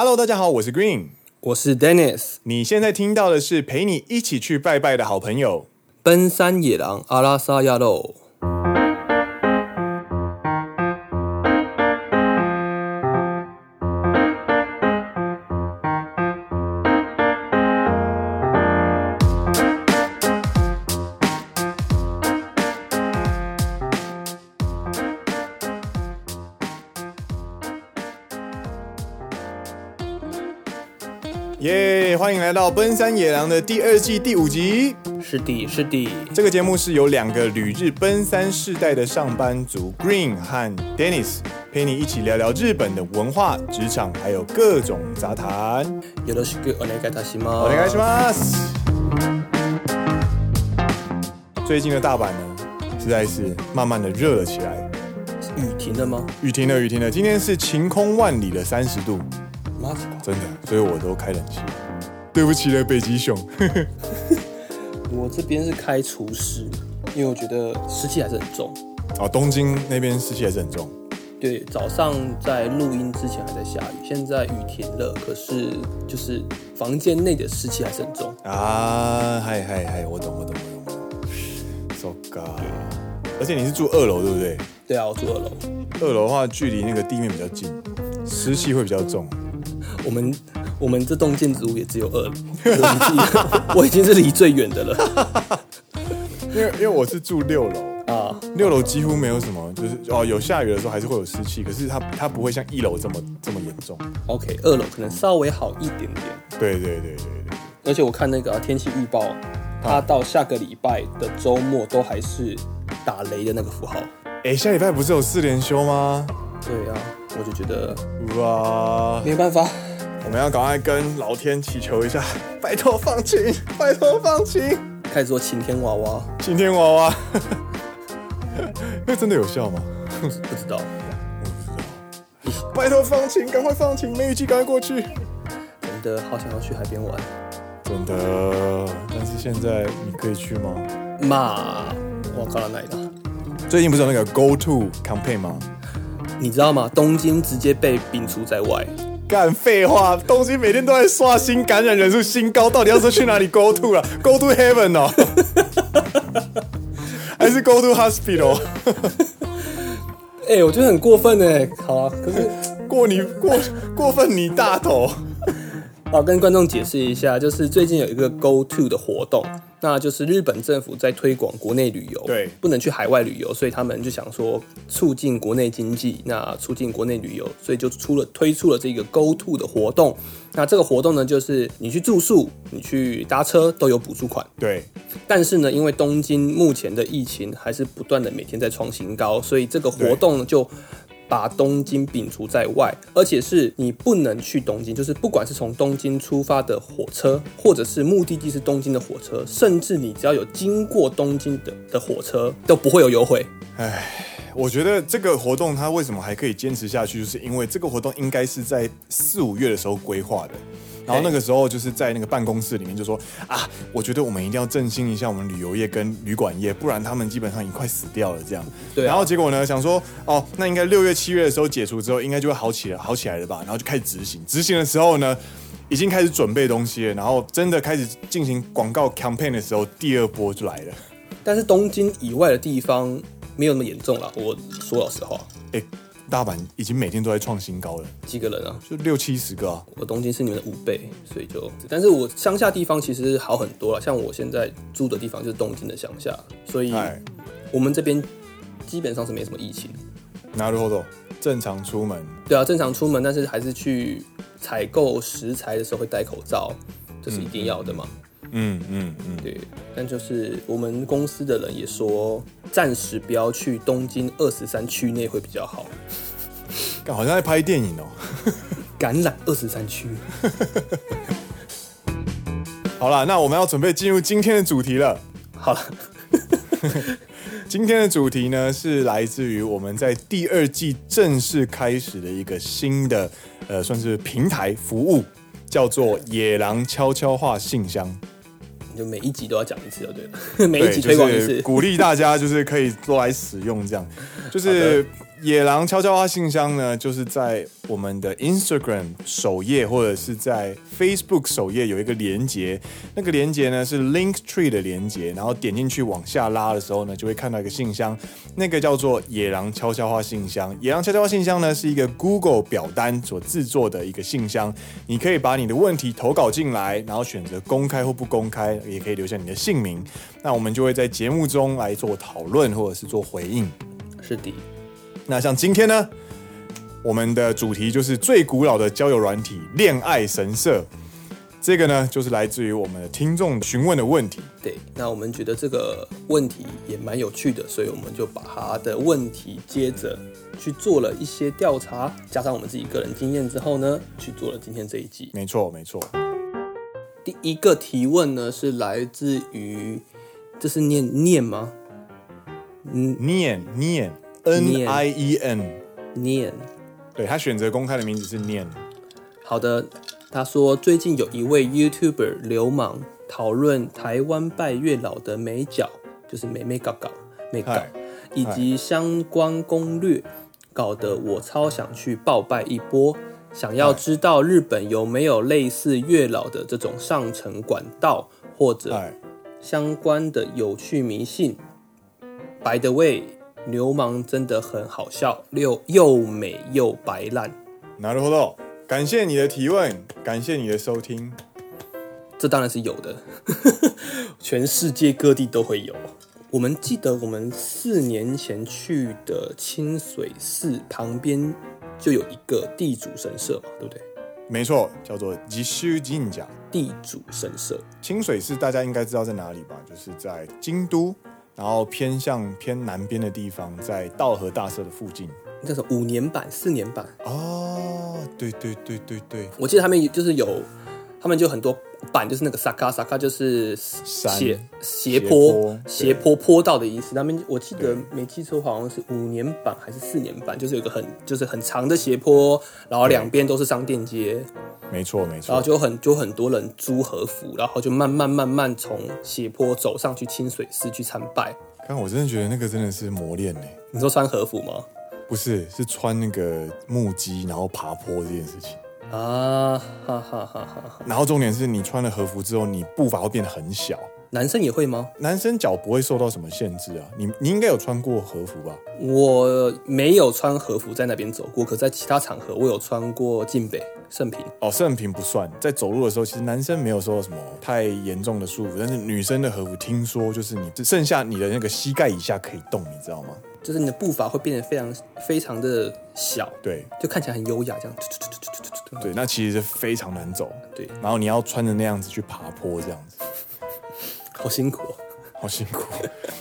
Hello，大家好，我是 Green，我是 Dennis。你现在听到的是陪你一起去拜拜的好朋友——奔山野狼阿拉萨亚喽。来到《奔山野郎》的第二季第五集。是的，是的。这个节目是由两个旅日奔三世代的上班族 Green 和 Dennis 陪你一起聊聊日本的文化、职场，还有各种杂谈。よろしくお愿いいたします。お愿いします。最近的大阪呢，实在是慢慢的热了起来。雨停了吗？雨停了，雨停了。今天是晴空万里的三十度。真的，所以我都开冷气。 对不起了，北极熊。我这边是开除湿，因为我觉得湿气还是很重。哦，东京那边湿气还是很重。对，早上在录音之前还在下雨，现在雨停了，可是就是房间内的湿气还是很重。啊，嗨嗨嗨，我懂我懂我懂。So God。而且你是住二楼对不对？对啊，我住二楼。二楼的话，距离那个地面比较近，湿气会比较重。我们我们这栋建筑物也只有二楼，我已经是离最远的了。因为因为我是住六楼啊，六楼几乎没有什么，就是哦有下雨的时候还是会有湿气，可是它它不会像一楼这么这么严重。OK，二楼可能稍微好一点点。对对对对对。而且我看那个、啊、天气预报，它到下个礼拜的周末都还是打雷的那个符号。哎，下礼拜不是有四连休吗？对呀、啊，我就觉得哇，没办法。我们要赶快跟老天祈求一下，拜托放晴，拜托放晴。开始做晴天娃娃，晴天娃娃，那真的有效吗？不知道，我不知道。拜托放晴，赶快放晴，梅雨季赶快过去。真的好想要去海边玩，真的。但是现在你可以去吗？妈，我靠了哪里？最近不是有那个 Go To Campaign 吗？你知道吗？东京直接被摒除在外。干废话，东京每天都在刷新感染人数新高，到底要是去哪里 go to 了？Go to heaven 哦，还是 go to hospital？哎、欸，我觉得很过分哎。好啊，可是过你过过分你大头。好，跟观众解释一下，就是最近有一个 Go To 的活动，那就是日本政府在推广国内旅游，对，不能去海外旅游，所以他们就想说促进国内经济，那促进国内旅游，所以就出了推出了这个 Go To 的活动。那这个活动呢，就是你去住宿、你去搭车都有补助款，对。但是呢，因为东京目前的疫情还是不断的每天在创新高，所以这个活动呢就。把东京摒除在外，而且是你不能去东京，就是不管是从东京出发的火车，或者是目的地是东京的火车，甚至你只要有经过东京的的火车，都不会有优惠。唉，我觉得这个活动它为什么还可以坚持下去，就是因为这个活动应该是在四五月的时候规划的。然后那个时候就是在那个办公室里面就说 啊，我觉得我们一定要振兴一下我们旅游业跟旅馆业，不然他们基本上已经快死掉了这样。对、啊。然后结果呢，想说哦，那应该六月七月的时候解除之后，应该就会好起来，好起来了吧？然后就开始执行。执行的时候呢，已经开始准备东西了。然后真的开始进行广告 campaign 的时候，第二波就来了。但是东京以外的地方没有那么严重了。我说老实话，哎。大阪已经每天都在创新高了，几个人啊？就六七十个啊！我东京是你们的五倍，所以就……但是我乡下地方其实好很多了。像我现在住的地方就是东京的乡下，所以我们这边基本上是没什么疫情。なるほど，正常出门。对啊，正常出门，但是还是去采购食材的时候会戴口罩，这是一定要的嘛。嗯嗯 嗯嗯嗯，对，但就是我们公司的人也说，暂时不要去东京二十三区内会比较好。好像在拍电影哦。感染二十三区。好了，那我们要准备进入今天的主题了。好了，今天的主题呢是来自于我们在第二季正式开始的一个新的呃，算是平台服务，叫做野狼悄悄话信箱。就每一集都要讲一次就对了，每一集推广一次，就是、鼓励大家就是可以多来使用这样。就是野狼悄悄话信箱呢，就是在我们的 Instagram 首页或者是在 Facebook 首页有一个连接，那个连接呢是 Linktree 的连接，然后点进去往下拉的时候呢，就会看到一个信箱，那个叫做野狼悄悄话信箱。野狼悄悄话信箱呢是一个 Google 表单所制作的一个信箱，你可以把你的问题投稿进来，然后选择公开或不公开，也可以留下你的姓名，那我们就会在节目中来做讨论或者是做回应。是的。那像今天呢，我们的主题就是最古老的交友软体——恋爱神社。这个呢，就是来自于我们的听众询问的问题。对，那我们觉得这个问题也蛮有趣的，所以我们就把他的问题接着去做了一些调查，加上我们自己个人经验之后呢，去做了今天这一集。没错，没错。第一个提问呢，是来自于，这是念念吗？嗯，念念。N I E N 念，对，他选择公开的名字是念。好的，他说最近有一位 YouTuber 流氓讨论台湾拜月老的美角，就是美眉角角眉角，以及相关攻略，搞得我超想去报拜一波。想要知道日本有没有类似月老的这种上层管道，或者相关的有趣迷信。By the way。流氓真的很好笑，又又美又白烂。なるほど，感谢你的提问，感谢你的收听。这当然是有的，全世界各地都会有。我们记得我们四年前去的清水寺旁边就有一个地主神社嘛，对不对？没错，叫做吉须神社地主神社。清水寺大家应该知道在哪里吧？就是在京都。 然后偏向偏南边的地方，在道和大社的附近。那是五年版、四年版哦，对对对对对，我记得他们就是有，他们就很多版，就是那个萨卡萨卡，就是斜斜坡斜坡坡道的意思。他们我记得没记错，好像是五年版还是四年版，就是有个很就是很长的斜坡，然后两边都是商店街。没错没错，然后就很就很多人租和服，然后就慢慢慢慢从斜坡走上去清水寺去参拜。但我真的觉得那个真的是磨练呢。你说穿和服吗？不是，是穿那个木屐然后爬坡这件事情啊，哈哈哈哈！然后重点是你穿了和服之后，你步伐会变得很小。男生也会吗？男生脚不会受到什么限制啊。你你应该有穿过和服吧？我没有穿和服在那边走过，可在其他场合我有穿过近北盛平。哦，盛平不算。在走路的时候，其实男生没有受到什么太严重的束缚，但是女生的和服听说就是你只剩下你的那个膝盖以下可以动，你知道吗？就是你的步伐会变得非常非常的小，对，就看起来很优雅这样。对，那其实是非常难走。对，然后你要穿着那样子去爬坡这样子。好辛苦，好辛苦。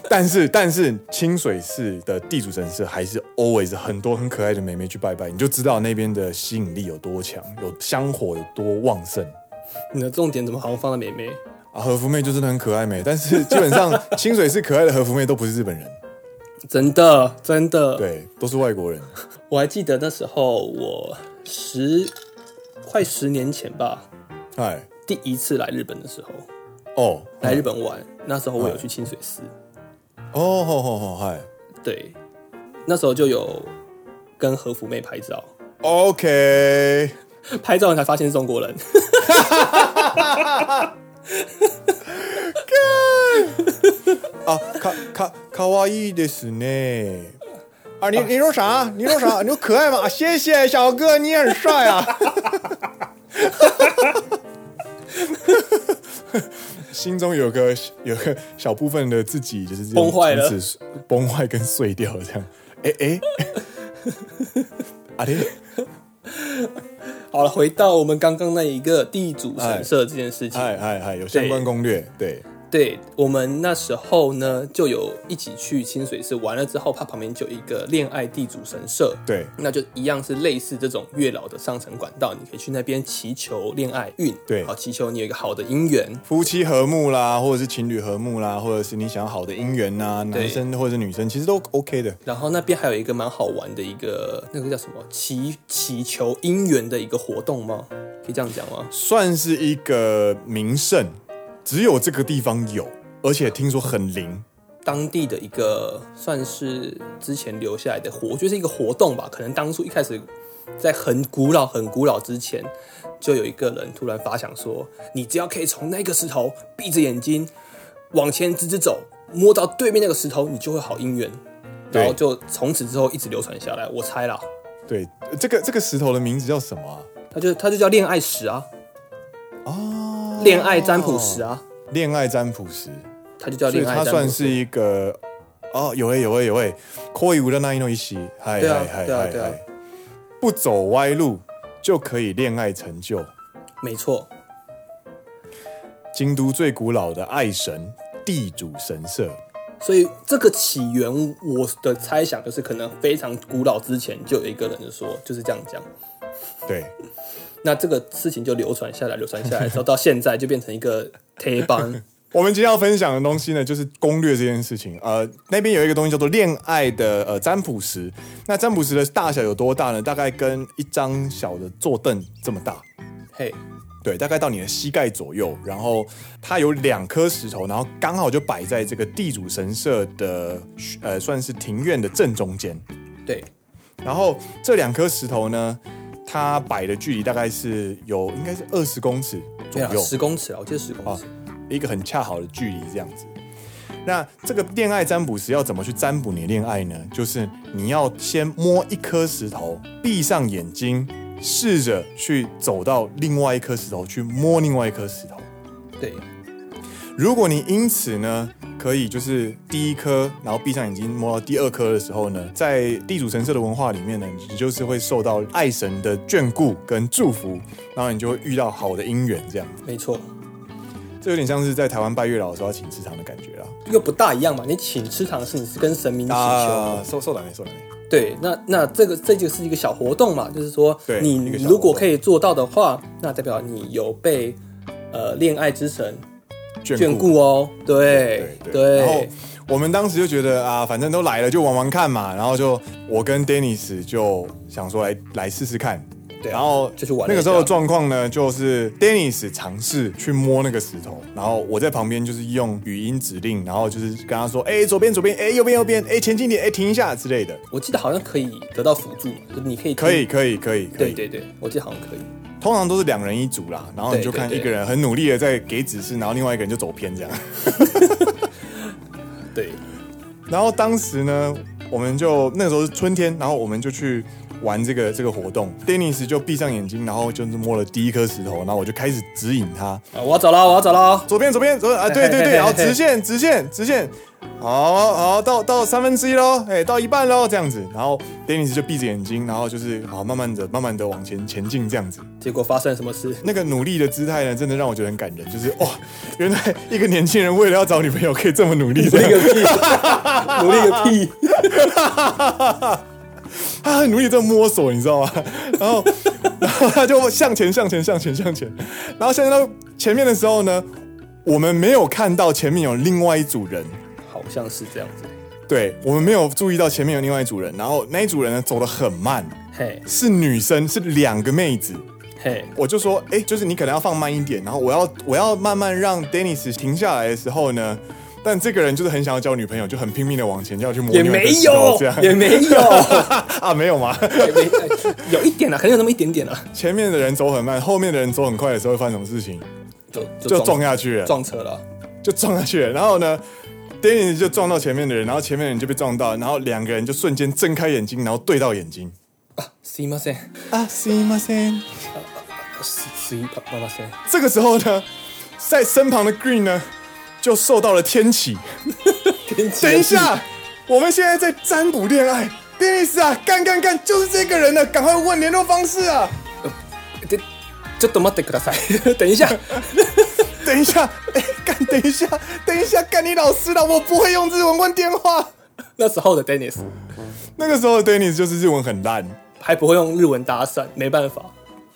但是，但是清水寺的地主神社还是 always 很多很可爱的妹妹去拜拜，你就知道那边的吸引力有多强，有香火有多旺盛。你的重点怎么好像放在妹妹啊？和服妹就真的很可爱美，但是基本上清水寺可爱的和服妹都不是日本人，真的真的，对，都是外国人。我还记得那时候我十快十年前吧，哎，第一次来日本的时候。哦，oh, 来日本玩，嗯、那时候我有去清水寺。哦，好好好，嗨，对，那时候就有跟和服妹拍照。OK，拍照完才发现是中国人。啊，卡卡卡哇伊ですね。啊，你你说啥？你说啥？你说可爱吗？谢谢小哥，你很帅啊。心中有个有个小部分的自己就是崩坏了，崩坏跟碎掉这样。哎哎，阿爹， 好了，回到我们刚刚那一个地主神社这件事情，哎哎哎，有相关攻略，对。对，我们那时候呢，就有一起去清水寺玩了之后，它旁边就有一个恋爱地主神社，对，那就一样是类似这种月老的上层管道，你可以去那边祈求恋爱运，对，好祈求你有一个好的姻缘，夫妻和睦啦，或者是情侣和睦啦，或者是你想要好的姻缘呐、啊，男生或者是女生其实都 OK 的。然后那边还有一个蛮好玩的一个那个叫什么祈祈求姻缘的一个活动吗？可以这样讲吗？算是一个名胜。只有这个地方有，而且听说很灵，当地的一个算是之前留下来的活，就是一个活动吧。可能当初一开始在很古老、很古老之前，就有一个人突然发想说：你只要可以从那个石头闭着眼睛往前直直走，摸到对面那个石头，你就会好姻缘。然后就从此之后一直流传下来。我猜啦，对，这个这个石头的名字叫什么啊？它就它就叫恋爱石啊。哦，恋爱占卜师啊。恋爱占卜师，他就叫恋爱，他算是一个哦，有诶有诶有诶，可以无的那一诺一西，嗨嗨嗨嗨嗨，不走歪路就可以恋爱成就，没错。京都最古老的爱神地主神社，所以这个起源，我的猜想就是可能非常古老之前就有一个人就说就是这样讲，对。那这个事情就流传下来，流传下来之后到现在就变成一个铁板。我们今天要分享的东西呢，就是攻略这件事情。呃，那边有一个东西叫做恋爱的呃占卜石。那占卜石的大小有多大呢？大概跟一张小的坐凳这么大。嘿，对，大概到你的膝盖左右。然后它有两颗石头，然后刚好就摆在这个地主神社的呃算是庭院的正中间。对，然后这两颗石头呢，它摆的距离大概是有应该是二十公尺左右，十公尺啊，我记得十公尺。哦一个很恰好的距离，这样子。那这个恋爱占卜时要怎么去占卜你的恋爱呢？就是你要先摸一颗石头，闭上眼睛，试着去走到另外一颗石头去摸另外一颗石头。对。如果你因此呢，可以就是第一颗，然后闭上眼睛摸到第二颗的时候呢，在地主神社的文化里面呢，你就是会受到爱神的眷顾跟祝福，然后你就会遇到好的姻缘，这样。没错。这有点像是在台湾拜月老的时候要请吃糖的感觉啦，又不大一样嘛。你请吃糖是你是跟神明祈求，受受难没收了没？对，那那这个这就是一个小活动嘛，就是说你如果可以做到的话，那代表你有被呃恋爱之神眷顾哦。对对，对。然后我们当时就觉得啊，反正都来了，就玩玩看嘛。然后就我跟 Dennis 就想说来来试试看。对，然后就去玩。那个时候的状况呢，就是 Dennis 尝试去摸那个石头，然后我在旁边就是用语音指令，然后就是跟他说：“哎，左边左边，哎，右边右边，哎，前进点，哎，停一下之类的。”我记得好像可以得到辅助，就是你可以可以可以可以，对对对，我记得好像可以。通常都是两人一组啦，然后你就看一个人很努力的在给指示，然后另外一个人就走偏这样。对，然后当时呢，我们就那个时候是春天，然后我们就去。玩这个这个活动，Dennis 就闭上眼睛，然后就是摸了第一颗石头，然后我就开始指引他。啊，我要走了，我要走了，左边左边左边啊，对对对，然后直线直线直线，好好到到三分之一喽，哎，到一半喽，这样子，然后 Dennis 就闭着眼睛，然后就是好慢慢的慢慢的往前前进这样子。结果发生什么事？那个努力的姿态呢，真的让我觉得很感人，就是哇，原来一个年轻人为了要找女朋友可以这么努力，努力个屁，努力个屁。他很努力在摸索，你知道吗？然后，然后他就向前，向前，向前，向前。然后，向前到前面的时候呢，我们没有看到前面有另外一组人，好像是这样子。对，我们没有注意到前面有另外一组人。然后那一组人呢，走得很慢。嘿，是女生，是两个妹子。嘿，我就说，哎，就是你可能要放慢一点。然后我要，我要慢慢让 Dennis 停下来的时候呢。但这个人就是很想要交女朋友，就很拼命的往前就要去摸。也没有，这样也没有啊，没有吗？有一点啊，可能有那么一点点啊。前面的人走很慢，后面的人走很快的时候会发生什么事情？就就撞，就撞下去了，撞车了，就撞下去了。然后呢，Dennis 就撞到前面的人，然后前面的人就被撞到，然后两个人就瞬间睁开眼睛，然后对到眼睛。啊，すいません啊，すいませんすいません。这个时候呢，在身旁的 Green 呢。 就受到了天启。等一下，我们现在在占卜恋爱，Dennis 啊，干干干，就是这个人了，赶快问联络方式啊！这这怎么得可赛？等一下，等一下，哎，干，等一下，等一下，干你老师了，我不会用日文问电话。那时候的 Dennis，那个时候的 Dennis 就是日文很烂，还不会用日文搭讪，没办法。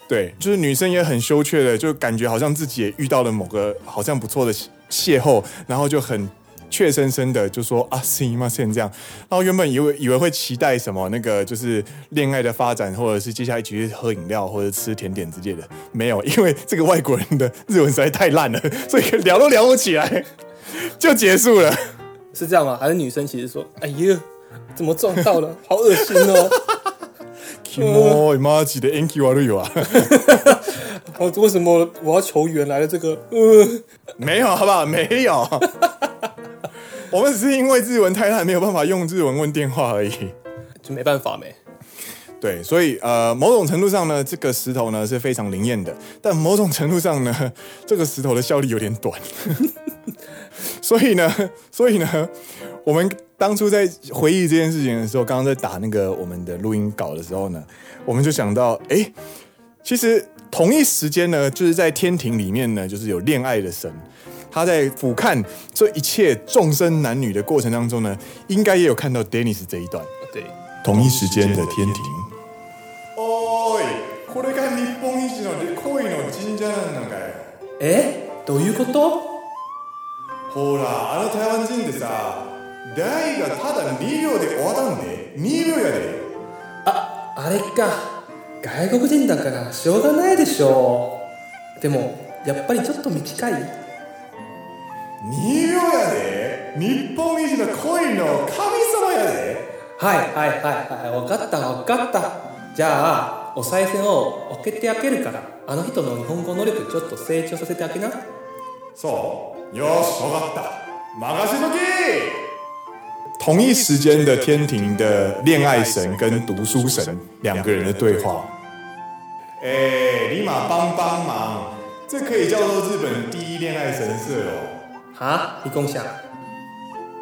对，就是女生也很羞怯的，就感觉好像自己也遇到了某个好像不错的。邂逅，然后就很怯生生的就说啊，是吗？现这样，然后原本以为以为会期待什么那个就是恋爱的发展，或者是接下来一起去喝饮料或者吃甜点之类的，没有，因为这个外国人的日文实在太烂了，所以聊都聊不起来，就结束了。 是这样吗？还是女生其实说：“哎呀，怎么撞到了？好恶心哦！”キモいマジで縁起悪いわ。 我为什么我要求原来的？这个，呃，没有，好不好？没有。我们只是因为日文太烂，没有办法用日文问电话而已。就没办法没。对，所以呃，某种程度上呢，这个石头呢是非常灵验的，但某种程度上呢，这个石头的效力有点短。所以呢，所以呢，我们当初在回忆这件事情的时候，刚刚在打那个我们的录音稿的时候呢，我们就想到，哎，其实同一时间呢，就是在天庭里面呢，就是有恋爱的神，他在俯瞰这一切众生男女的过程当中呢，应该也有看到 Dennis 这一段。对，同一时间的天庭。哦，これが日本一の恋の神社なのかよ。え？どういうこと？ほら、あの台湾人ってさ、代がただ2秒で终わったんで、2秒やで。あ、あれか。 外国人だからしょうがないでしょう。でも、やっぱりちょっと短い。2秒やで。日本一の恋の神様やで。はいはいはいはい。わかったわかった。じゃあ、お赛銭を开けてあげるから、あの人の日本语能力ちょっと成长させてあげな。そう。よし、わかった。任せとけ。同一时间的天庭的恋爱神跟读书神两个人的对话。哎、欸，立马帮帮忙，这可以叫做日本第一恋爱神社哦。啊？你共享？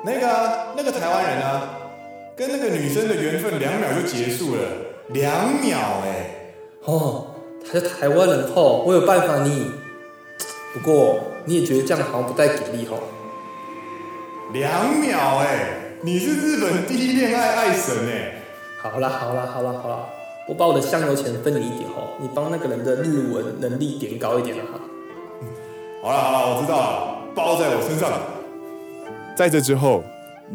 那个那个台湾人啊，跟那个女生的缘分两秒就结束了，两秒哎、欸。哦，他是台湾人哦，我有办法你。不过你也觉得这样好像不太给力哦。两秒哎、欸。你是日本第一恋爱爱神哎！好啦好啦好啦好啦，我把我的香油钱分你一点哦，你帮那个人的日文能力点高一点了哈。好了好了，我知道了，包在我身上。在这之后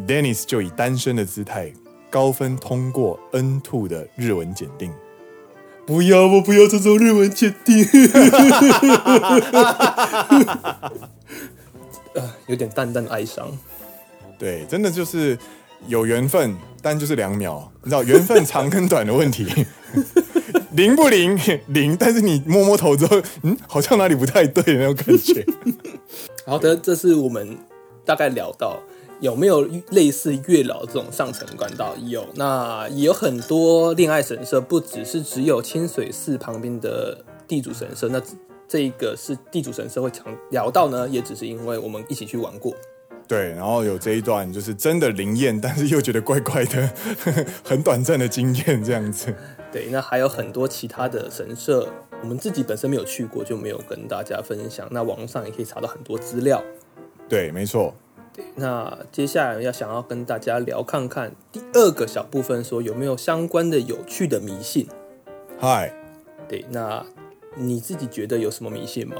，Dennis 就以单身的姿态高分通过 N two 的日文检定。不要我不要这种日文检定，有点淡淡的哀伤。对，真的就是有缘分，但就是两秒，你知道缘分长跟短的问题，灵不灵灵，但是你摸摸头之后，嗯，好像哪里不太对的那种感觉。好的，这是我们大概聊到有没有类似月老这种上层管道？有，那也有很多恋爱神社，不只是只有清水寺旁边的地主神社。那这一个是地主神社会常聊到呢，也只是因为我们一起去玩过。对，然后有这一段就是真的灵验，但是又觉得怪怪的，很短暂的经验这样子。对，那还有很多其他的神社，我们自己本身没有去过，就没有跟大家分享。那网络上也可以查到很多资料。对，没错。对，那接下来要想要跟大家聊看看第二个小部分，说有没有相关的有趣的迷信。嗨，对，那你自己觉得有什么迷信吗？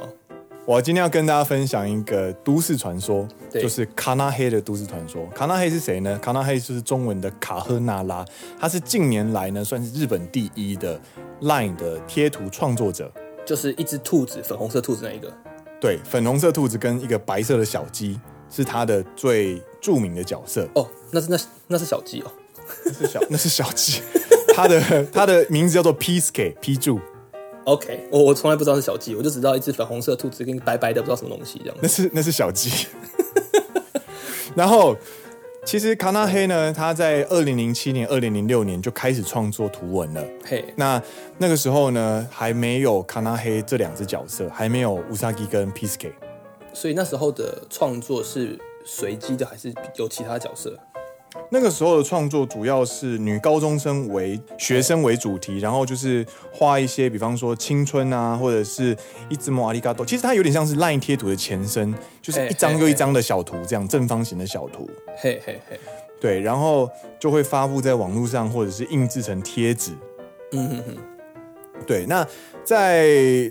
我今天要跟大家分享一个都市传说，就是卡纳黑的都市传说。卡纳黑是谁呢？卡纳黑就是中文的卡赫纳拉，他是近年来呢算是日本第一的 LINE 的贴图创作者，就是一只兔子，粉红色兔子那一个。对，粉红色兔子跟一个白色的小鸡是他的最著名的角色。哦，那是那那是小鸡哦，那是小那是小鸡，他的他的名字叫做 Peace K 批注。OK，我我从来不知道是小鸡，我就知道一只粉红色兔子跟白白的不知道什么东西这样。那是那是小鸡。然后，其实卡纳黑呢，他在二零零七年、二零零六年就开始创作图文了。嘿，那那个时候呢，还没有卡纳黑这两只角色，还没有乌萨基跟 p i s k e 所以那时候的创作是随机的，还是有其他角色？那个时候的创作主要是女高中生为学生为主题，然后就是画一些，比方说青春啊，或者是一只莫阿里嘎多。其实它有点像是 LINE 贴图的前身，就是一张又一张的小图，这样正方形的小图。嘿嘿嘿，对，然后就会发布在网络上，或者是印制成贴纸。嗯哼哼，对，那在。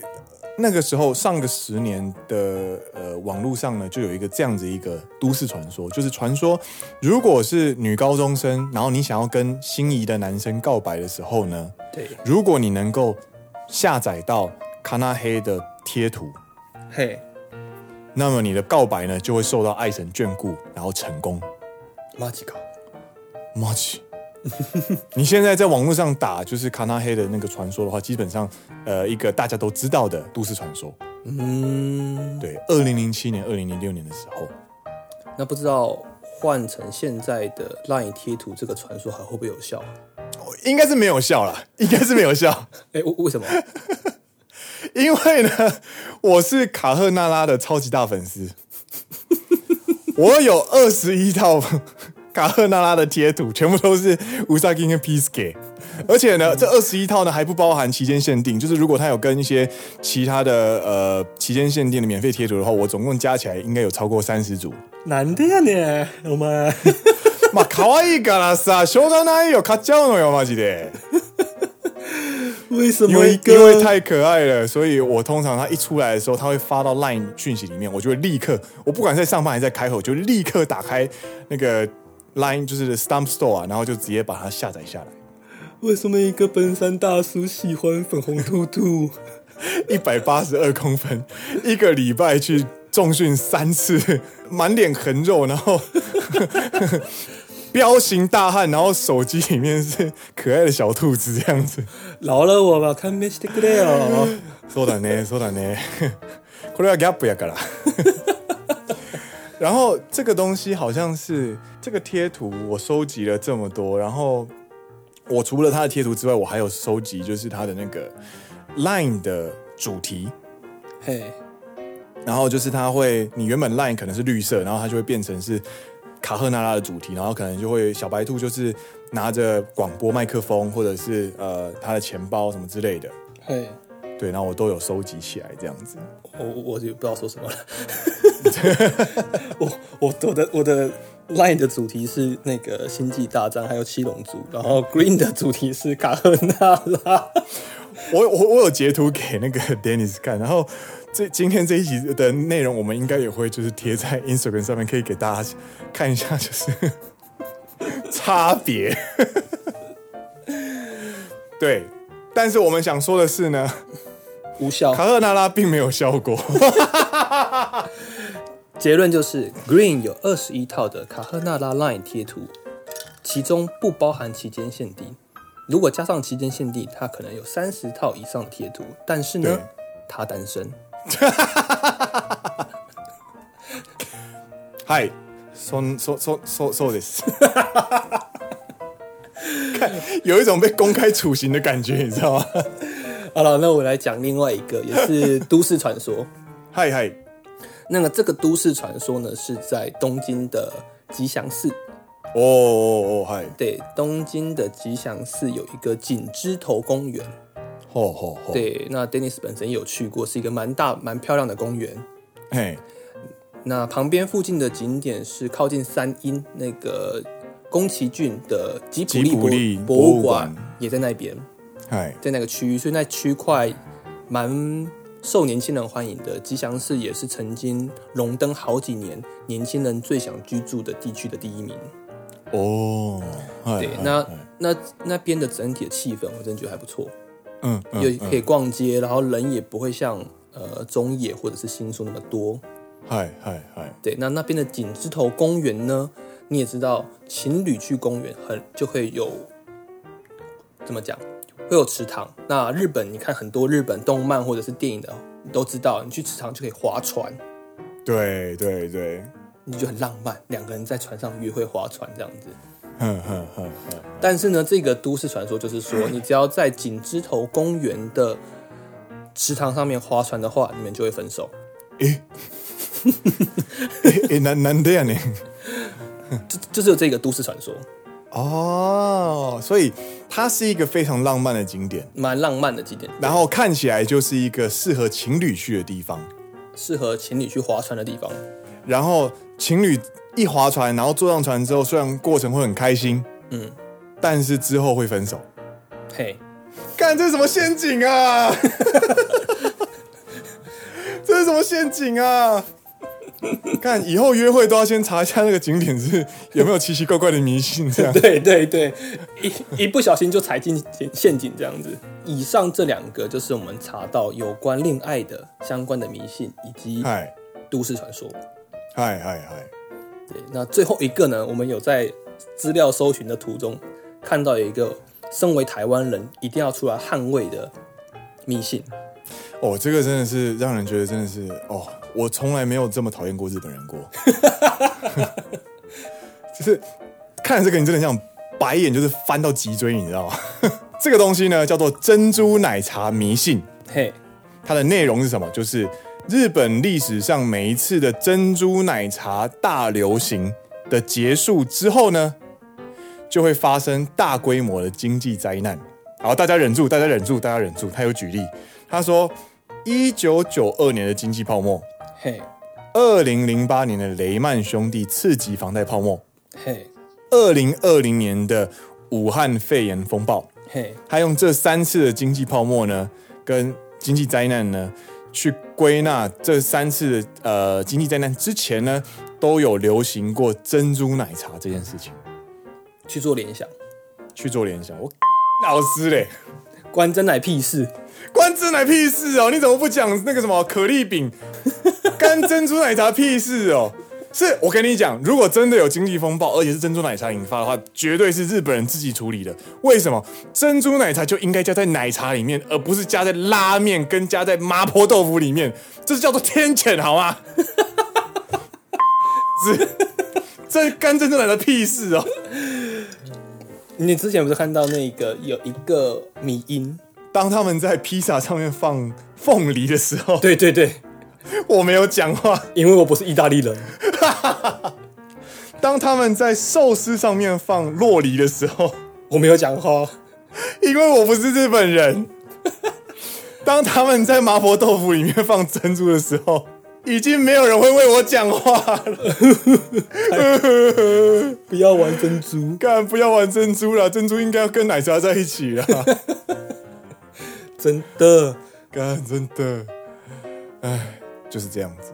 那个时候，上个十年的呃网络上呢，就有一个这样子一个都市传说，就是传说，如果是女高中生，然后你想要跟心仪的男生告白的时候呢，对，如果你能够下载到卡纳黑的贴图，嘿，那么你的告白呢就会受到爱神眷顾，然后成功。马吉卡，马吉。你现在在网络上打就是卡纳黑的那个传说的话，基本上呃一个大家都知道的都市传说。嗯，对，二零零七年、二零零六年的时候，那不知道换成现在的 LINE 贴图这个传说还会不会有效？应该是没有效了，应该是没有效。哎，为为什么？因为呢，我是卡赫纳拉的超级大粉丝，我有二十一套卡赫纳拉的贴图，全部都是乌萨金跟 P.S.K，而且呢，这二十一套呢还不包含期间限定，就是如果他有跟一些其他的呃期间限定的免费贴图的话，我总共加起来应该有超过三十组。难的呀你，我们。まあ可爱いからさ、しょうがないよ、买っちゃうのよ、マジで。为什么？因为因为太可爱了，所以我通常他一出来的时候，他会发到 Line 讯息里面，我就会立刻，我不管在上班还是在开会，我就立刻打开那个 Line，就是 Stump Store 啊，然后就直接把它下载下来。为什么一个奔三大叔喜欢粉红兔兔？一百八十二公分，一个礼拜去重训三次，满脸横肉，然后。彪形大汉，然后手机里面是可爱的小兔子这样子。饶了我吧，看没してくれよ。そうだね，そうだね。これはギャップやから。 然后这个东西好像是这个贴图，我收集了这么多。然后我除了它的贴图之外，我还有收集就是它的那个 Line 的主题。嘿。然后就是它会，你原本 Line 可能是绿色，然后它就会变成是。卡赫纳拉的主题，然后可能就会小白兔就是拿着广播麦克风，或者是呃他的钱包什么之类的。嘿，对，然后我都有收集起来这样子。我我就不知道说什么了。我我我的我的 line 的主题是那个星际大战，还有七龙珠，然后 green 的主题是卡赫纳拉。我我我有截图给那个 Dennis 看，然后。这今天这一集的内容，我们应该也会就是贴在 Instagram 上面，可以给大家看一下，就是 差别。对，但是我们想说的是呢，无效，卡赫纳拉并没有效果。结论就是，Green 有二十一套的卡赫纳拉 Line 贴图，其中不包含期间限定。如果加上期间限定，它可能有三十套以上的贴图。但是呢，他单身。哈哈哈哈哈！嗨，说说说说说的是，看有一种被公开处刑的感觉，你知道吗？好了，那我来讲另外一个，也是 都市传说。嗨嗨，那个这个都市传说呢，是在东京的吉祥寺。哦哦哦，嗨，对，东京的吉祥寺有一个锦之头公园。哦哦哦，对，那 Dennis 本身有去过，是一个蛮大、蛮漂亮的公园。嘿，那旁边附近的景点是靠近三鹰那个宫崎骏的吉卜力博物馆，也在那边。嘿，在那个区域，所以那区块蛮受年轻人欢迎的。吉祥寺也是曾经荣登好几年年轻人最想居住的地区的第一名。哦，对，那那那边的整体的气氛，我真的觉得还不错。嗯，又可以逛街，然后人也不会像呃中野或者是新宿那么多。嗨嗨嗨，对，那那边的井之头公园呢？你也知道，情侣去公园很就会有怎么讲，会有池塘。那日本你看很多日本动漫或者是电影的，你都知道，你去池塘就可以划船。对对对，你就很浪漫，两个人在船上约会划船这样子。但是呢，这个都市传说就是说，你只要在锦之头公园的池塘上面划船的话，你们就会分手。诶，诶，难难的呀，你 就就是有这个都市传说哦，所以它是一个非常浪漫的景点，蛮浪漫的景点，然后看起来就是一个适合情侣去的地方，适合情侣去划船的地方，然后情侣。一划船，然后坐上船之后，虽然过程会很开心，嗯，但是之后会分手。嘿，干，这是什么陷阱啊？这是什么陷阱啊？看以后约会都要先查一下那个景点是有没有奇奇怪怪的迷信，这样。对对对，一一不小心就踩进陷阱这样子。以上这两个就是我们查到有关恋爱的相关的迷信以及都市传说。嗨嗨嗨。对，那最后一个呢，我们有在资料搜寻的途中看到有一个身为台湾人一定要出来捍卫的迷信。哦，这个真的是让人觉得真的是哦，我从来没有这么讨厌过日本人过。就是看了这个，你真的像白眼就是翻到脊椎，你知道吗？这个东西呢叫做珍珠奶茶迷信。嘿，它的内容是什么？就是日本历史上每一次的珍珠奶茶大流行的结束之后呢，就会发生大规模的经济灾难。好，大家忍住，大家忍住，大家忍住。他有举例，他说。一九九二年的经济泡沫，嘿，二零零八年的雷曼兄弟次级房贷泡沫，嘿，二零二零年的武汉肺炎风暴，嘿，他用这三次的经济泡沫呢，跟经济灾难呢，去归纳这三次的呃经济灾难之前呢，都有流行过珍珠奶茶这件事情，去做联想，去做联想，我 老师嘞，关真奶屁事。关真奶屁事哦！你怎么不讲那个什么可丽饼？干珍珠奶茶屁事哦！是我跟你讲，如果真的有经济风暴，而且是珍珠奶茶引发的话，绝对是日本人自己处理的。为什么？珍珠奶茶就应该加在奶茶里面，而不是加在拉面跟加在麻婆豆腐里面？这是叫做天谴，好吗？这这干珍珠奶茶屁事哦！你之前不是看到那个有一个迷音？当他们在披萨上面放凤梨的时候，对对对，我没有讲话，因为我不是意大利人。当他们在寿司上面放洛梨的时候，我没有讲话，因为我不是日本人。当他们在麻婆豆腐里面放珍珠的时候，已经没有人会为我讲话了。不要玩珍珠，干不要玩珍珠了，珍珠应该要跟奶茶在一起 了。真的，干真的，哎，就是这样子。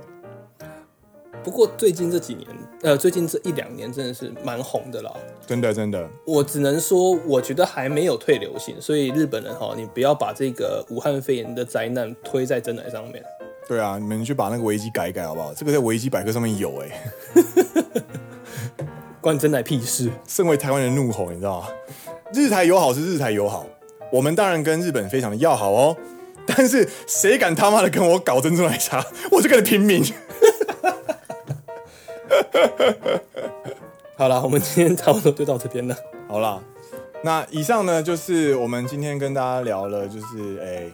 不过最近这几年，呃，最近这一两年真的是蛮红的啦。真的，真的。我只能说，我觉得还没有退流行，所以日本人哈，你不要把这个武汉肺炎的灾难推在真奶上面。对啊，你们去把那个维基改一改好不好？这个在维基百科上面有哎、欸。关真奶屁事！身为台湾人怒吼，你知道吗？日台友好是日台友好。我们当然跟日本非常的要好哦，但是谁敢他妈的跟我搞珍珠奶茶，我就跟你拼命。好了，我们今天差不多就到这边了。好了，那以上呢就是我们今天跟大家聊了，就是诶。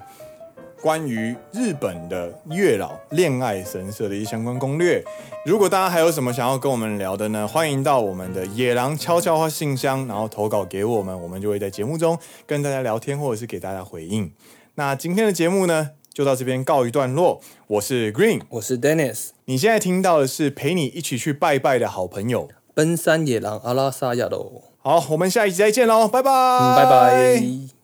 关于日本的月老恋爱神社的一些相关攻略，如果大家还有什么想要跟我们聊的呢，欢迎到我们的野狼悄悄话信箱，然后投稿给我们，我们就会在节目中跟大家聊天，或者是给大家回应。那今天的节目呢，就到这边告一段落。我是 Green，我是 Dennis，你现在听到的是陪你一起去拜拜的好朋友奔山野狼阿拉萨亚喽。好，我们下一集再见喽，拜拜，嗯，拜拜。